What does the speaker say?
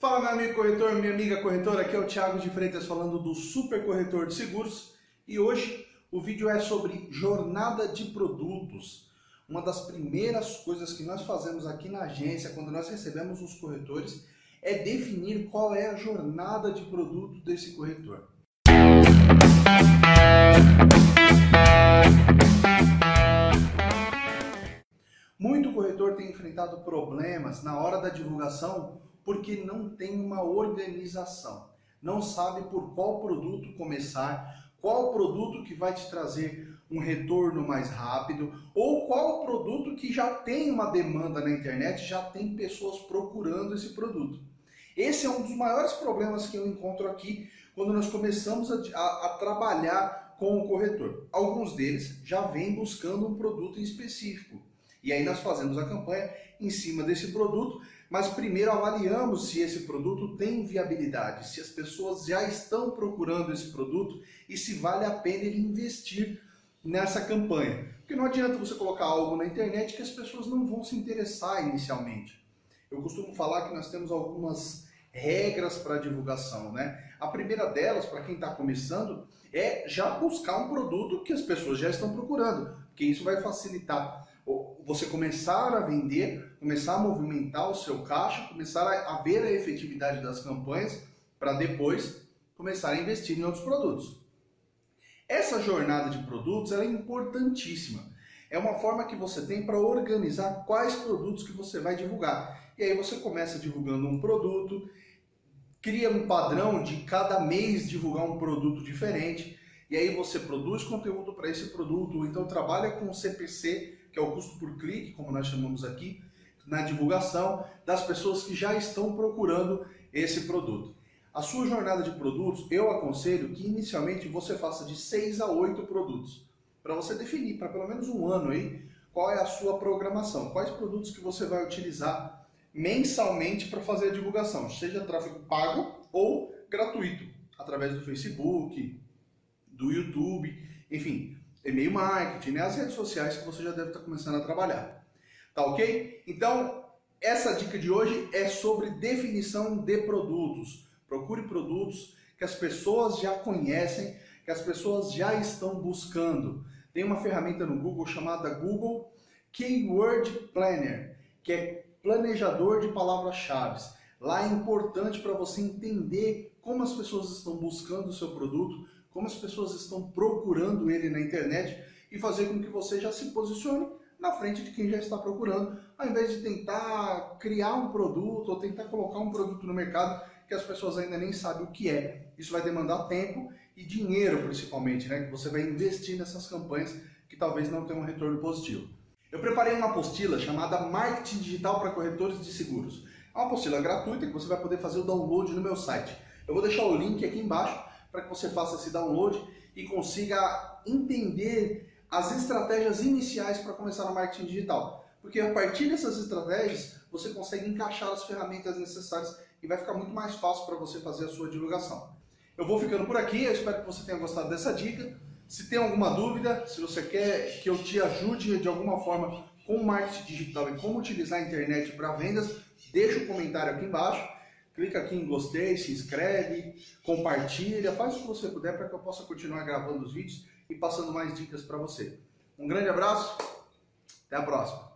Fala meu amigo corretor, minha amiga corretora, aqui é o Thiago de Freitas falando do Super Corretor de Seguros e hoje o vídeo é sobre jornada de produtos. Uma das primeiras coisas que nós fazemos aqui na agência quando nós recebemos os corretores é definir qual é a jornada de produto desse corretor. Muito corretor tem enfrentado problemas na hora da divulgação porque não tem uma organização. Não sabe por qual produto começar, qual produto que vai te trazer um retorno mais rápido, ou qual produto que já tem uma demanda na internet, já tem pessoas procurando esse produto. Esse é um dos maiores problemas que eu encontro aqui quando nós começamos a, a, a trabalhar com o corretor. Alguns deles já vêm buscando um produto em específico. E aí nós fazemos a campanha em cima desse produto, mas primeiro avaliamos se esse produto tem viabilidade, se as pessoas já estão procurando esse produto e se vale a pena ele investir nessa campanha. Porque não adianta você colocar algo na internet que as pessoas não vão se interessar inicialmente. Eu costumo falar que nós temos algumas regras para divulgação, né? A primeira delas, para quem está começando, é já buscar um produto que as pessoas já estão procurando, porque isso vai facilitar você começar a vender, começar a movimentar o seu caixa, começar a ver a efetividade das campanhas para depois começar a investir em outros produtos. Essa jornada de produtos é importantíssima. É uma forma que você tem para organizar quais produtos que você vai divulgar. E aí você começa divulgando um produto, cria um padrão de cada mês divulgar um produto diferente, e aí você produz conteúdo para esse produto, ou então trabalha com o CPC que é o custo por clique, como nós chamamos aqui, na divulgação das pessoas que já estão procurando esse produto. A sua jornada de produtos, eu aconselho que inicialmente você faça de 6 a 8 produtos, para você definir, para pelo menos um ano aí, qual é a sua programação, quais produtos que você vai utilizar mensalmente para fazer a divulgação, seja tráfego pago ou gratuito, através do Facebook, do YouTube, enfim, e-mail marketing, né? as redes sociais que você já deve estar começando a trabalhar. Tá ok? Então, essa dica de hoje é sobre definição de produtos. Procure produtos que as pessoas já conhecem, que as pessoas já estão buscando. Tem uma ferramenta no Google chamada Google Keyword Planner, que é planejador de palavras-chave. Lá é importante para você entender como as pessoas estão buscando o seu produto, como as pessoas estão procurando ele na internet e fazer com que você já se posicione na frente de quem já está procurando, ao invés de tentar criar um produto ou tentar colocar um produto no mercado que as pessoas ainda nem sabem o que é. Isso vai demandar tempo e dinheiro, principalmente, né? Que você vai investir nessas campanhas que talvez não tenham um retorno positivo. Eu preparei uma apostila chamada Marketing Digital para Corretores de Seguros. É uma apostila gratuita que você vai poder fazer o download no meu site. Eu vou deixar o link aqui embaixo para que você faça esse download e consiga entender as estratégias iniciais para começar no marketing digital. Porque a partir dessas estratégias, você consegue encaixar as ferramentas necessárias e vai ficar muito mais fácil para você fazer a sua divulgação. Eu vou ficando por aqui, eu espero que você tenha gostado dessa dica. Se tem alguma dúvida, se você quer que eu te ajude de alguma forma com marketing digital e como utilizar a internet para vendas, deixa o um comentário aqui embaixo clica aqui em gostei, se inscreve, compartilha, faz o que você puder para que eu possa continuar gravando os vídeos e passando mais dicas para você. Um grande abraço, até a próxima.